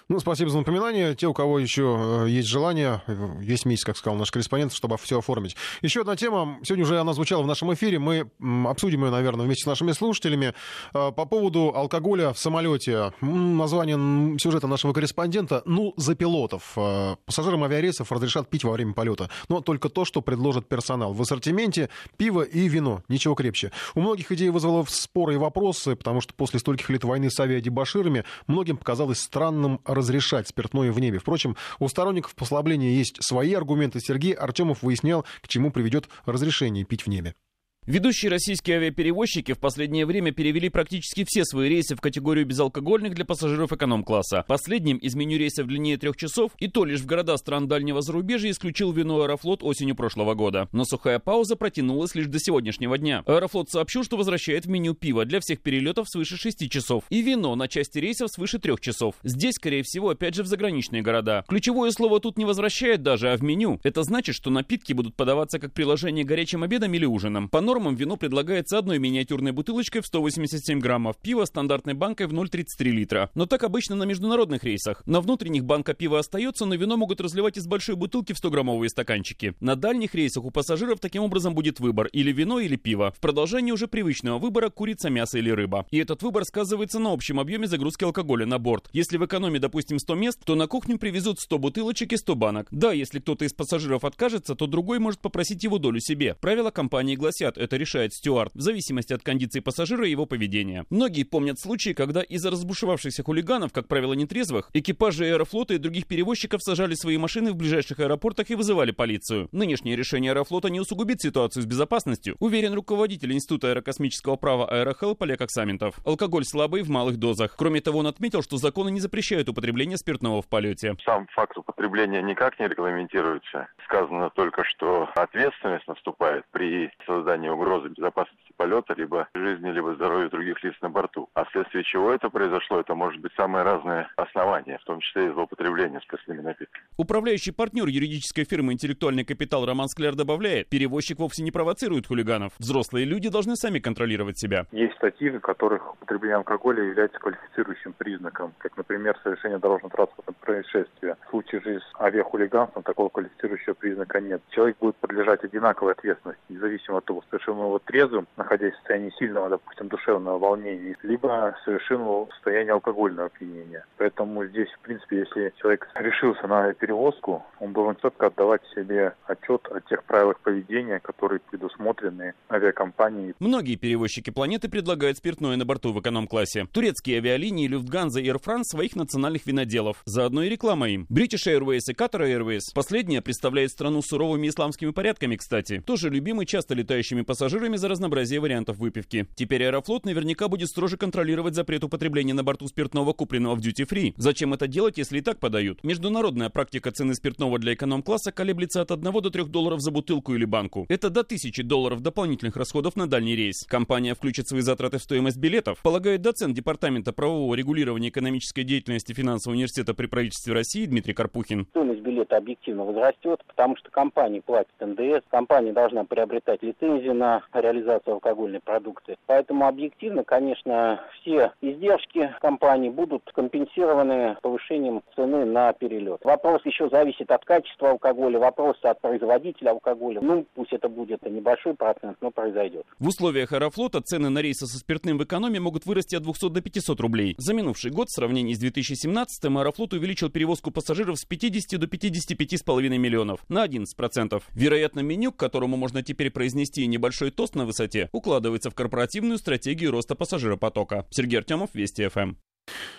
Ну, спасибо за напоминание. Те, у кого еще э, есть желание, э, есть месяц, как сказал наш корреспондент, чтобы все оформить. Еще одна тема. Сегодня уже она звучала в нашем эфире. Мы обсудим ее, наверное, вместе с нашими слушателями. Э, по поводу алкоголя в самолете. Название сюжета нашего корреспондента «Ну, за пилотов». Пассажирам авиарейсов разрешат пить во время полета. Но только то, что предложит персонал. В ассортименте пиво и вино. Ничего крепче. У многих идея вызвала споры и вопросы, потому что после стольких лет войны с авиадебаширами многим показалось странным разрешать спиртное в небе. Впрочем, у сторонников послабления есть свои аргументы. Сергей Артемов выяснял, к чему приведет разрешение пить в небе. Ведущие российские авиаперевозчики в последнее время перевели практически все свои рейсы в категорию безалкогольных для пассажиров эконом-класса. Последним из меню рейсов длиннее трех часов, и то лишь в города стран дальнего зарубежья исключил вино Аэрофлот осенью прошлого года. Но сухая пауза протянулась лишь до сегодняшнего дня. Аэрофлот сообщил, что возвращает в меню пиво для всех перелетов свыше 6 часов и вино на части рейсов свыше 3 часов. Здесь, скорее всего, опять же в заграничные города. Ключевое слово тут не возвращает даже, а в меню. Это значит, что напитки будут подаваться как приложение горячим обедом или ужином. По нормам вино предлагается одной миниатюрной бутылочкой в 187 граммов, пиво стандартной банкой в 0,33 литра. Но так обычно на международных рейсах. На внутренних банка пива остается, но вино могут разливать из большой бутылки в 100-граммовые стаканчики. На дальних рейсах у пассажиров таким образом будет выбор или вино, или пиво. В продолжении уже привычного выбора курица, мясо или рыба. И этот выбор сказывается на общем объеме загрузки алкоголя на борт. Если в экономе, допустим, 100 мест, то на кухню привезут 100 бутылочек и 100 банок. Да, если кто-то из пассажиров откажется, то другой может попросить его долю себе. Правила компании гласят, это решает стюард, в зависимости от кондиции пассажира и его поведения. Многие помнят случаи, когда из-за разбушевавшихся хулиганов, как правило нетрезвых, экипажи Аэрофлота и других перевозчиков сажали свои машины в ближайших аэропортах и вызывали полицию. Нынешнее решение Аэрофлота не усугубит ситуацию с безопасностью, уверен руководитель Института аэрокосмического права Аэрохелп Олег Аксаментов. Алкоголь слабый в малых дозах. Кроме того, он отметил, что законы не запрещают употребление спиртного в полете. Сам факт употребления никак не регламентируется. Сказано только, что ответственность наступает при создании угрозы безопасности полета, либо жизни, либо здоровья других лиц на борту. А вследствие чего это произошло, это может быть самые разные основания, в том числе и злоупотребление спиртными напитками. Управляющий партнер юридической фирмы «Интеллектуальный капитал» Роман Скляр добавляет, перевозчик вовсе не провоцирует хулиганов. Взрослые люди должны сами контролировать себя. Есть статьи, в которых употребление алкоголя является квалифицирующим признаком, как, например, совершение дорожно-транспортного происшествия. В случае же с авиахулиганством такого квалифицирующего признака нет. Человек будет подлежать одинаковой ответственности, независимо от того, совершил его трезвым, находясь в состоянии сильного, допустим, душевного волнения, либо совершил его в состоянии алкогольного опьянения. Поэтому здесь, в принципе, если человек решился на перевозку, он должен четко отдавать себе отчет о тех правилах поведения, которые предусмотрены авиакомпанией. Многие перевозчики планеты предлагают спиртное на борту в эконом-классе. Турецкие авиалинии Люфтганза и Air France своих национальных виноделов. Заодно и реклама им. British Airways и Qatar Airways. Последняя представляет страну суровыми исламскими порядками, кстати. Тоже любимый часто летающими пассажирами за разнообразие вариантов выпивки. Теперь Аэрофлот наверняка будет строже контролировать запрет употребления на борту спиртного, купленного в free. Зачем это делать, если и так подают? Международная практика цены спиртного для эконом-класса колеблется от 1 до 3 долларов за бутылку или банку. Это до 1000 долларов дополнительных расходов на дальний рейс. Компания включит свои затраты в стоимость билетов, полагает доцент Департамента правового регулирования экономической деятельности финансового университета при правительстве России Дмитрий Карпухин. Стоимость билета объективно возрастет, потому что компания платит НДС, компания должна приобретать лицензию на реализацию алкогольной продукции. Поэтому объективно, конечно, все издержки компании будут компенсированы повышением цены на перелет. Вопрос еще зависит от качества алкоголя, вопрос от производителя алкоголя. Ну, пусть это будет небольшой процент, но произойдет. В условиях Аэрофлота цены на рейсы со спиртным в экономе могут вырасти от 200 до 500 рублей. За минувший год в сравнении с 2017 Аэрофлот увеличил перевозку пассажиров с 50 до 55,5 миллионов на 11%. Вероятно, меню, к которому можно теперь произнести небольшой тост на высоте, укладывается в корпоративную стратегию роста пассажиропотока. Сергей Артемов, Вести ФМ.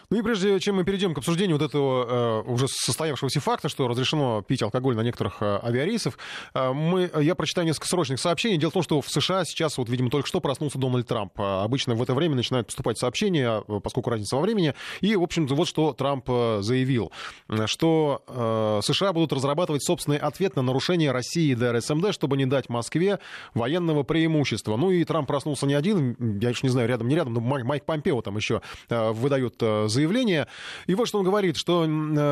Ну и прежде чем мы перейдем к обсуждению вот этого э, уже состоявшегося факта, что разрешено пить алкоголь на некоторых э, авиарейсах, э, мы, я прочитаю несколько срочных сообщений. Дело в том, что в США сейчас, вот, видимо, только что проснулся Дональд Трамп. А обычно в это время начинают поступать сообщения, э, поскольку разница во времени. И, в общем-то, вот что Трамп э, заявил, что э, США будут разрабатывать собственный ответ на нарушение России ДРСМД, чтобы не дать Москве военного преимущества. Ну и Трамп проснулся не один, я еще не знаю, рядом, не рядом, но Майк Помпео там еще э, выдают э, заявление. И вот что он говорит, что э,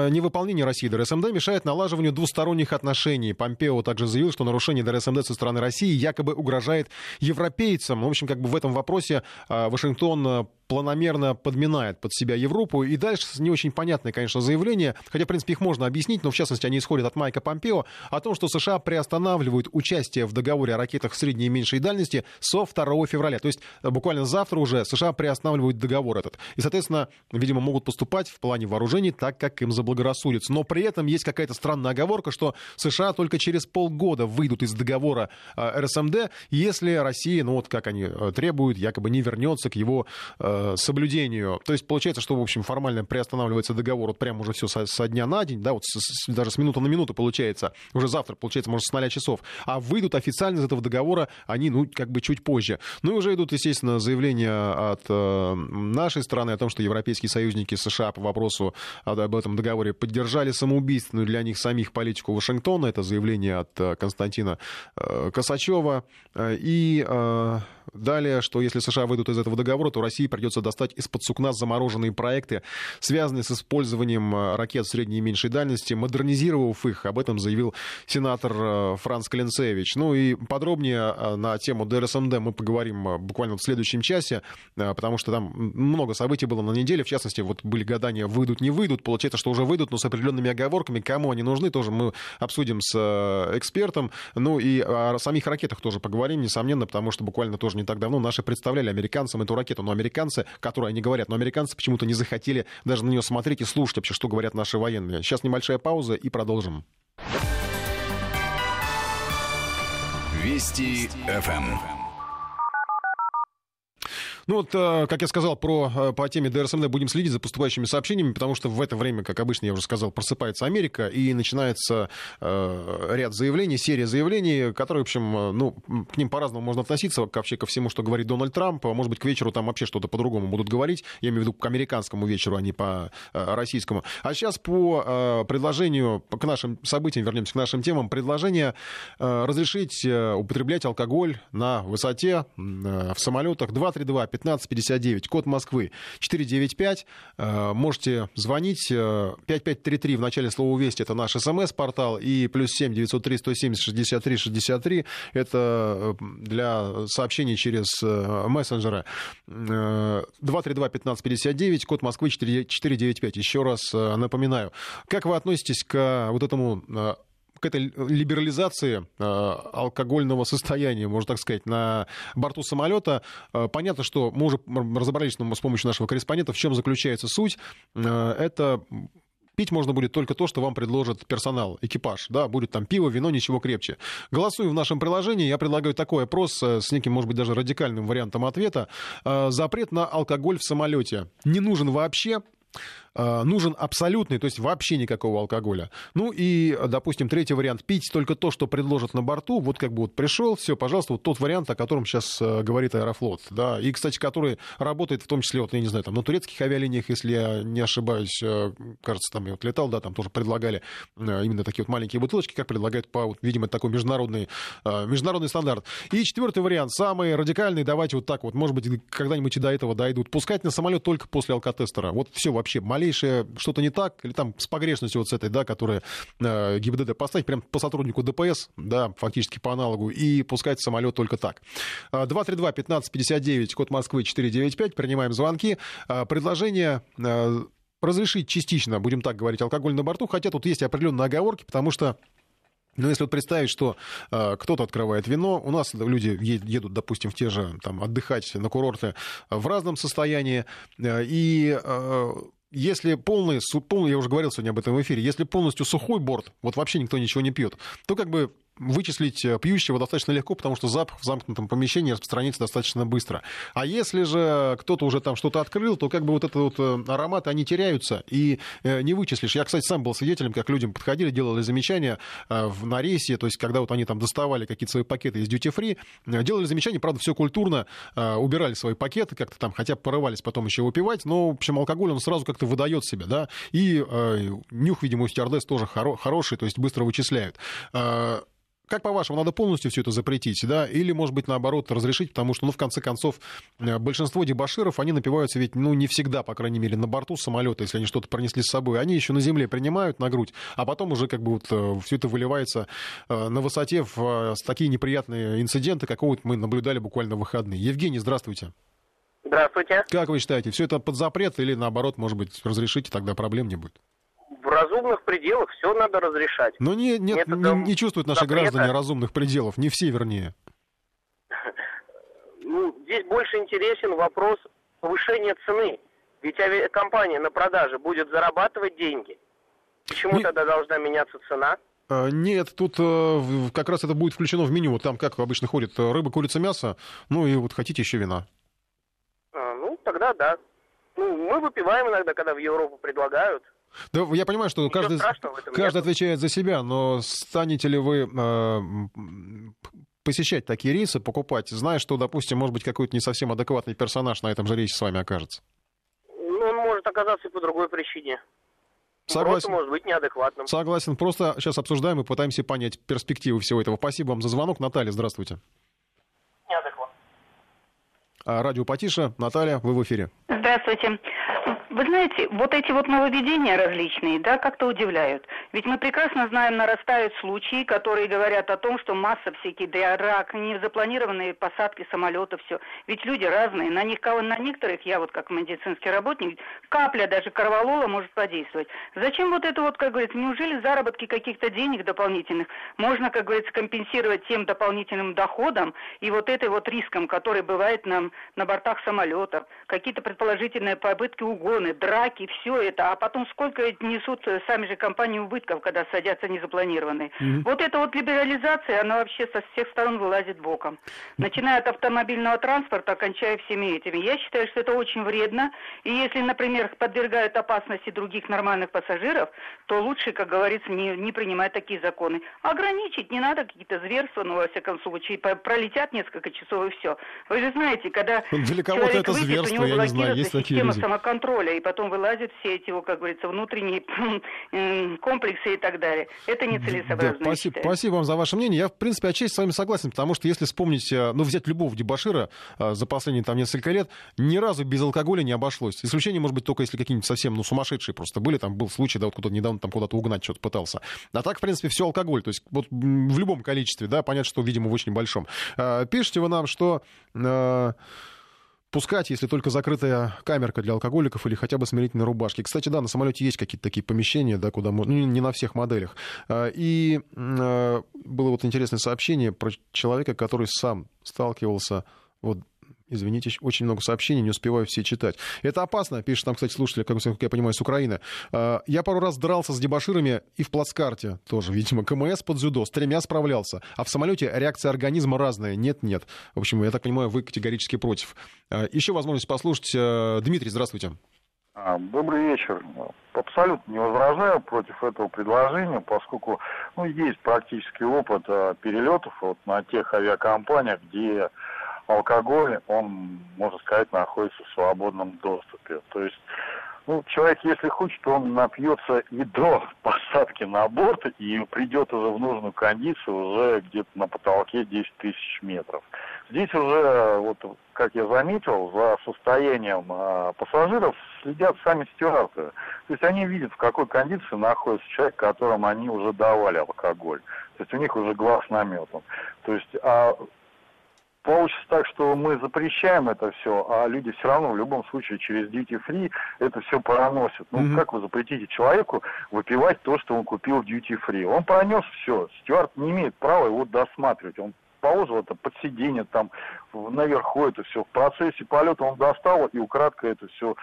невыполнение России ДРСМД мешает налаживанию двусторонних отношений. Помпео также заявил, что нарушение ДРСМД со стороны России якобы угрожает европейцам. В общем, как бы в этом вопросе э, Вашингтон планомерно подминает под себя Европу. И дальше не очень понятное, конечно, заявление, хотя, в принципе, их можно объяснить, но, в частности, они исходят от Майка Помпео, о том, что США приостанавливают участие в договоре о ракетах средней и меньшей дальности со 2 февраля. То есть буквально завтра уже США приостанавливают договор этот. И, соответственно, видимо, могут поступать в плане вооружений так, как им заблагорассудится. Но при этом есть какая-то странная оговорка, что США только через полгода выйдут из договора э, РСМД, если Россия, ну вот как они э, требуют, якобы не вернется к его э, соблюдению. То есть получается, что, в общем, формально приостанавливается договор вот прямо уже все со, со дня на день, да, вот с, с, даже с минуты на минуту получается, уже завтра, получается, может, с 0 часов, а выйдут официально из этого договора они, ну, как бы чуть позже. Ну и уже идут, естественно, заявления от э, нашей страны о том, что европейские союзники США по вопросу об этом договоре поддержали самоубийственную для них самих политику Вашингтона. Это заявление от э, Константина э, Косачева. И далее, что если США выйдут из этого договора, то России придется достать из-под сукна замороженные проекты, связанные с использованием ракет средней и меньшей дальности, модернизировав их. Об этом заявил сенатор Франц Клинцевич. Ну и подробнее на тему ДРСМД мы поговорим буквально в следующем часе, потому что там много событий было на неделе. В частности, вот были гадания, выйдут, не выйдут. Получается, что уже выйдут, но с определенными оговорками. Кому они нужны, тоже мы обсудим с экспертом. Ну и о самих ракетах тоже поговорим, несомненно, потому что буквально тоже не так давно наши представляли американцам эту ракету. Но американцы, которые они говорят, но американцы почему-то не захотели даже на нее смотреть и слушать вообще, что говорят наши военные. Сейчас небольшая пауза и продолжим. Вести ФМ. Ну вот, э, как я сказал, про, э, по теме ДРСМД будем следить за поступающими сообщениями, потому что в это время, как обычно, я уже сказал, просыпается Америка, и начинается э, ряд заявлений, серия заявлений, которые, в общем, ну, к ним по-разному можно относиться, вообще ко всему, что говорит Дональд Трамп. Может быть, к вечеру там вообще что-то по-другому будут говорить. Я имею в виду к американскому вечеру, а не по российскому. А сейчас по предложению, к нашим событиям, вернемся к нашим темам, предложение разрешить употреблять алкоголь на высоте в самолетах 232 1559, код Москвы 495. Э, можете звонить. 5533 э, в начале слова «Вести» — это наш смс-портал. И плюс 7 903 170 63 63 — это для сообщений через мессенджеры. 232 1559, код Москвы 495. Еще раз напоминаю. Как вы относитесь к вот этому к этой либерализации э, алкогольного состояния, можно так сказать, на борту самолета. Э, понятно, что мы уже разобрались с помощью нашего корреспондента, в чем заключается суть. Э, это пить можно будет только то, что вам предложит персонал, экипаж. Да, будет там пиво, вино, ничего крепче. Голосуй в нашем приложении. Я предлагаю такой опрос с неким, может быть, даже радикальным вариантом ответа. Запрет на алкоголь в самолете не нужен вообще. Э, нужен абсолютный, то есть вообще никакого алкоголя. Ну и, допустим, третий вариант, пить только то, что предложат на борту, вот как бы вот пришел, все, пожалуйста, вот тот вариант, о котором сейчас э, говорит Аэрофлот, да, и, кстати, который работает в том числе, вот, я не знаю, там, на турецких авиалиниях, если я не ошибаюсь, кажется, там я вот летал, да, там тоже предлагали именно такие вот маленькие бутылочки, как предлагают по, вот, видимо, такой международный, международный стандарт. И четвертый вариант, самый радикальный, давайте вот так вот, может быть, когда-нибудь и до этого дойдут, пускать на самолет только после алкотестера. Вот все вообще, маленький малейшее что-то не так, или там с погрешностью вот с этой, да, которая э, ГИБДД поставить прям по сотруднику ДПС, да, фактически по аналогу, и пускать самолет только так. 232-1559, э, код Москвы 495, принимаем звонки. Э, предложение э, разрешить частично, будем так говорить, алкоголь на борту, хотя тут есть определенные оговорки, потому что но если вот представить, что э, кто-то открывает вино, у нас люди едут, допустим, в те же там отдыхать на курорты в разном состоянии, э, и э, если полный, полный, я уже говорил сегодня об этом в эфире, если полностью сухой борт, вот вообще никто ничего не пьет, то как бы вычислить э, пьющего достаточно легко, потому что запах в замкнутом помещении распространяется достаточно быстро. А если же кто-то уже там что-то открыл, то как бы вот этот вот э, ароматы, они теряются, и э, не вычислишь. Я, кстати, сам был свидетелем, как людям подходили, делали замечания на рейсе, то есть когда вот они там доставали какие-то свои пакеты из duty free, делали замечания, правда, все культурно, убирали свои пакеты, как-то там хотя бы порывались потом еще выпивать, но, в общем, алкоголь, он сразу как-то выдает себя, да, и нюх, видимо, у стюардесс тоже хоро- хороший, то есть быстро вычисляют как по-вашему, надо полностью все это запретить, да, или, может быть, наоборот, разрешить, потому что, ну, в конце концов, э, большинство дебаширов, они напиваются ведь, ну, не всегда, по крайней мере, на борту самолета, если они что-то пронесли с собой, они еще на земле принимают на грудь, а потом уже как бы вот э, все это выливается э, на высоте в такие неприятные инциденты, какого вот мы наблюдали буквально в выходные. Евгений, здравствуйте. Здравствуйте. Как вы считаете, все это под запрет или, наоборот, может быть, разрешите, тогда проблем не будет? Разумных пределах все надо разрешать. Но не, нет, не, не чувствуют наши запрета. граждане разумных пределов, не все вернее. Ну, здесь больше интересен вопрос повышения цены. Ведь авиакомпания на продаже будет зарабатывать деньги. Почему не... тогда должна меняться цена? А, нет, тут э, как раз это будет включено в меню. Вот там, как обычно ходит, э, рыба, курица, мясо. Ну и вот хотите еще вина. А, ну, тогда да. Ну, мы выпиваем иногда, когда в Европу предлагают. Да, я понимаю, что каждый, каждый отвечает за себя, но станете ли вы э, посещать такие рейсы, покупать, зная, что, допустим, может быть, какой-то не совсем адекватный персонаж на этом же рейсе с вами окажется? Ну, он может оказаться и по другой причине. Согласен. Просто может быть неадекватным. Согласен. Просто сейчас обсуждаем и пытаемся понять перспективы всего этого. Спасибо вам за звонок. Наталья, здравствуйте. Неадекватно. А, радио Потиша. Наталья, вы в эфире. Здравствуйте. Вы знаете, вот эти вот нововведения различные, да, как-то удивляют. Ведь мы прекрасно знаем, нарастают случаи, которые говорят о том, что масса всяких драк, незапланированные посадки самолета, все. Ведь люди разные. На, них, на некоторых, я вот как медицинский работник, капля даже корвалола может подействовать. Зачем вот это вот, как говорится, неужели заработки каких-то денег дополнительных можно, как говорится, компенсировать тем дополнительным доходом и вот этой вот риском, который бывает нам на бортах самолетов, какие-то предположительные попытки угоны, драки, все это, а потом сколько несут э, сами же компании убытков, когда садятся незапланированные. Mm-hmm. Вот эта вот либерализация, она вообще со всех сторон вылазит боком. Начиная от автомобильного транспорта, кончая всеми этими. Я считаю, что это очень вредно. И если, например, подвергают опасности других нормальных пассажиров, то лучше, как говорится, не, не принимать такие законы. Ограничить не надо какие-то зверства, но, во всяком случае, пролетят несколько часов и все. Вы же знаете, когда Для кого-то это выпьет, зверство, у него я не знаю, есть такие система люди. самоконтроля, и потом вылазят все эти, как говорится, внутренние комплексы и так далее. Это нецелесообразно. Да, спасибо, спасибо вам за ваше мнение. Я, в принципе, отчасти с вами согласен, потому что если вспомнить, э, ну, взять любого дебашира э, за последние там несколько лет, ни разу без алкоголя не обошлось. Исключение, может быть, только если какие-нибудь совсем, ну, сумасшедшие просто были. Там был случай, да, вот кто-то недавно там куда-то угнать что-то пытался. А так, в принципе, все алкоголь. То есть вот в любом количестве, да, понятно, что, видимо, в очень большом. Э, пишите вы нам, что пускать, если только закрытая камерка для алкоголиков или хотя бы смирительные рубашки. Кстати, да, на самолете есть какие-то такие помещения, да, куда можно, ну, не на всех моделях. А, и было вот интересное сообщение про человека, который сам сталкивался вот Извините, очень много сообщений, не успеваю все читать. Это опасно, пишет там, кстати, слушатель, как я понимаю, с Украины. А, я пару раз дрался с дебаширами и в плацкарте тоже, видимо, КМС под дзюдо, с тремя справлялся. А в самолете реакция организма разная. Нет-нет. В общем, я так понимаю, вы категорически против. А, еще возможность послушать. Э, Дмитрий, здравствуйте. А, добрый вечер. Абсолютно не возражаю против этого предложения, поскольку ну, есть практический опыт э, перелетов вот, на тех авиакомпаниях, где алкоголь, он, можно сказать, находится в свободном доступе. То есть, ну, человек, если хочет, он напьется и до посадки на борт, и придет уже в нужную кондицию уже где-то на потолке 10 тысяч метров. Здесь уже, вот, как я заметил, за состоянием э, пассажиров следят сами стюарды. То есть они видят, в какой кондиции находится человек, которому они уже давали алкоголь. То есть у них уже глаз наметан. То есть, а Получится так, что мы запрещаем это все, а люди все равно в любом случае через duty free это все проносят. Ну, mm-hmm. как вы запретите человеку выпивать то, что он купил в duty free? Он пронес все. Стюарт не имеет права его досматривать. Он положил это под сиденье, там наверху это все. В процессе полета он достал и украдко это все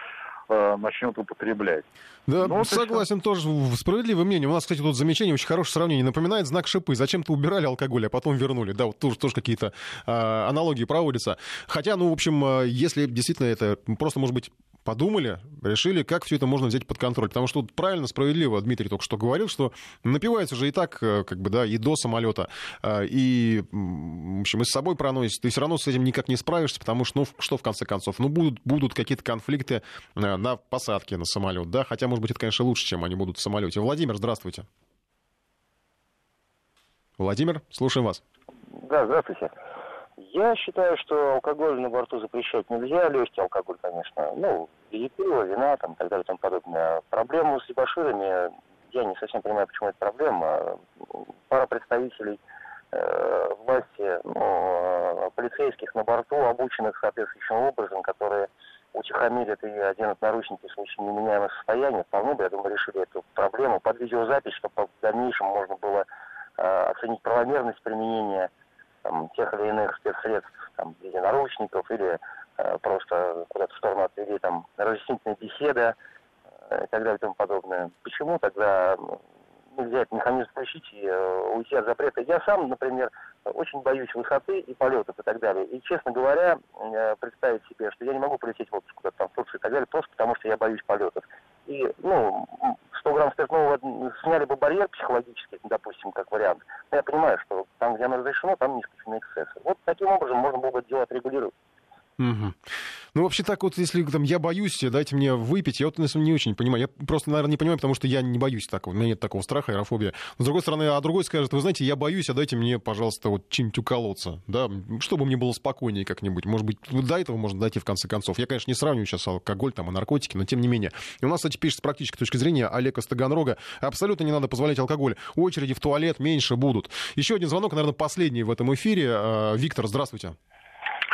начнет употреблять. Да, ну, согласен, тоже справедливое мнение. У нас, кстати, тут замечание, очень хорошее сравнение. Напоминает знак шипы. Зачем-то убирали алкоголь, а потом вернули. Да, вот тоже, тоже какие-то э, аналогии проводятся. Хотя, ну, в общем, э, если действительно это просто, может быть, подумали, решили, как все это можно взять под контроль. Потому что правильно, справедливо Дмитрий только что говорил, что напивается же и так, э, как бы, да, и до самолета, э, и, в общем, и с собой проносит. Ты все равно с этим никак не справишься, потому что, ну, что в конце концов, ну, будут, будут какие-то конфликты э, на посадке на самолет, да, хотя, может быть, это, конечно, лучше, чем они будут в самолете. Владимир, здравствуйте. Владимир, слушаем вас. Да, здравствуйте. Я считаю, что алкоголь на борту запрещать нельзя, легкий алкоголь, конечно. Ну, и пиво, вина, там, так далее и тому подобное. Проблему с дебаширами, я не совсем понимаю, почему это проблема. Пара представителей э, власти, ну, полицейских на борту, обученных соответствующим образом, которые утихомирят и оденут наручники в случае неменяемого состояния, вполне бы, я думаю, решили эту проблему под видеозапись, чтобы в дальнейшем можно было э, оценить правомерность применения там, тех или иных спецсредств, там, в виде наручников или э, просто куда-то в сторону отвели, там, разъяснительная беседа э, и так далее и тому подобное. Почему тогда нельзя этот механизм включить и э, уйти от запрета? Я сам, например, очень боюсь высоты и полетов и так далее. И, честно говоря, э, представить себе, что я не могу полететь в отпуск куда-то там в Турцию и так далее, просто потому что я боюсь полетов. И, ну, 100 грамм спиртного сняли бы барьер психологический, допустим, как вариант. Но я понимаю, что там, где оно разрешено, там исключены эксцессы. Вот таким образом можно было бы дело отрегулировать. Угу. Ну, вообще так вот, если там я боюсь, дайте мне выпить, я вот не очень понимаю. Я просто, наверное, не понимаю, потому что я не боюсь такого. У меня нет такого страха, аэрофобия. Но, с другой стороны, а другой скажет, вы знаете, я боюсь, а дайте мне, пожалуйста, вот чем-нибудь уколоться, да, чтобы мне было спокойнее как-нибудь. Может быть, до этого можно дойти в конце концов. Я, конечно, не сравниваю сейчас алкоголь там и наркотики, но тем не менее. И у нас, кстати, пишет с практической точки зрения Олег из абсолютно не надо позволять алкоголь. Очереди в туалет меньше будут. Еще один звонок, наверное, последний в этом эфире. А, Виктор, здравствуйте.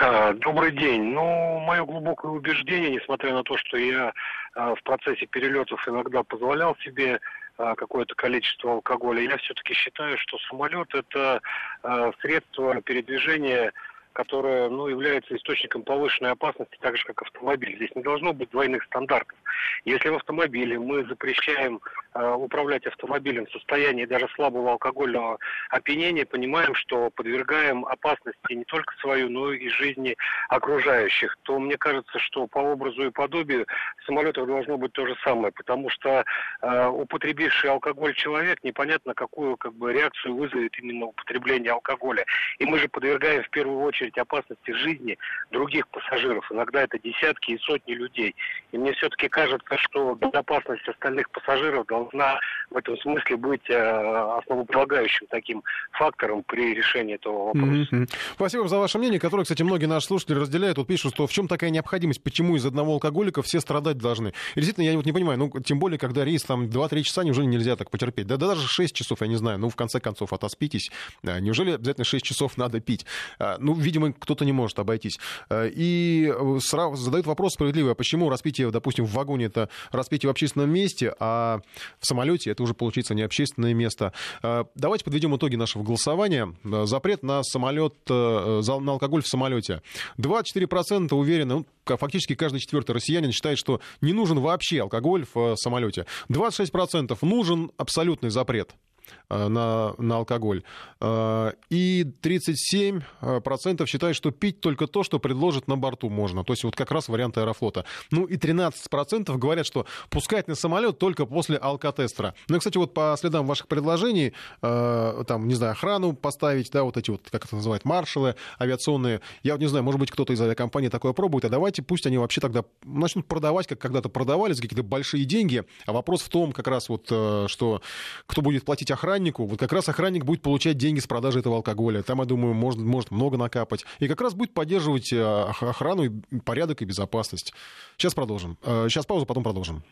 А, добрый день. Ну, мое глубокое убеждение, несмотря на то, что я а, в процессе перелетов иногда позволял себе а, какое-то количество алкоголя, я все-таки считаю, что самолет это средство передвижения которое ну, является источником повышенной опасности, так же как автомобиль. Здесь не должно быть двойных стандартов. Если в автомобиле мы запрещаем э, управлять автомобилем в состоянии даже слабого алкогольного опьянения, понимаем, что подвергаем опасности не только свою, но и жизни окружающих, то мне кажется, что по образу и подобию в самолетах должно быть то же самое, потому что э, употребивший алкоголь человек непонятно какую как бы реакцию вызовет именно употребление алкоголя. И мы же подвергаем в первую очередь опасности жизни других пассажиров. Иногда это десятки и сотни людей. И мне все-таки кажется, что безопасность остальных пассажиров должна в этом смысле быть э, основополагающим таким фактором при решении этого вопроса. Mm-hmm. Спасибо за ваше мнение, которое, кстати, многие наши слушатели разделяют. Вот пишут, что в чем такая необходимость, почему из одного алкоголика все страдать должны. И действительно, я вот не понимаю, ну, тем более, когда рейс там 2-3 часа, неужели нельзя так потерпеть? Да, да даже 6 часов, я не знаю, ну, в конце концов, отоспитесь. Неужели обязательно 6 часов надо пить? А, ну, видимо, кто-то не может обойтись. А, и сразу задают вопрос справедливый, а почему распитие, допустим, в вагоне это распитие в общественном месте, а в самолете это уже получится не общественное место. А, давайте подведем итоги нашего голосования. Запрет на самолет, э, на алкоголь в самолете. 24% уверены, ну, фактически каждый четвертый россиянин считает, что не нужен вообще алкоголь в самолете. 26% нужен абсолютный запрет. Э, на, на алкоголь. Э, и 37% считают, что пить только то, что предложат на борту можно. То есть вот как раз вариант аэрофлота. Ну и 13% говорят, что пускать на самолет только после алкотестера. Ну и, кстати, вот по следам ваших предложений, э, там, не знаю, охрану поставить, да, вот эти вот, как это называют, маршалы авиационные. Я вот не знаю, может быть, кто-то из авиакомпаний такое пробует, а давайте пусть они вообще тогда начнут продавать, как когда-то продавали за какие-то большие деньги. А вопрос в том, как раз вот, что кто будет платить охраннику, вот как раз охранник будет получать деньги с продажи этого алкоголя. Там, я думаю, может, может много накапать. И как раз будет поддерживать э, охрану, порядок и безопасность. Сейчас продолжим. Сейчас э, пауза, потом продолжим.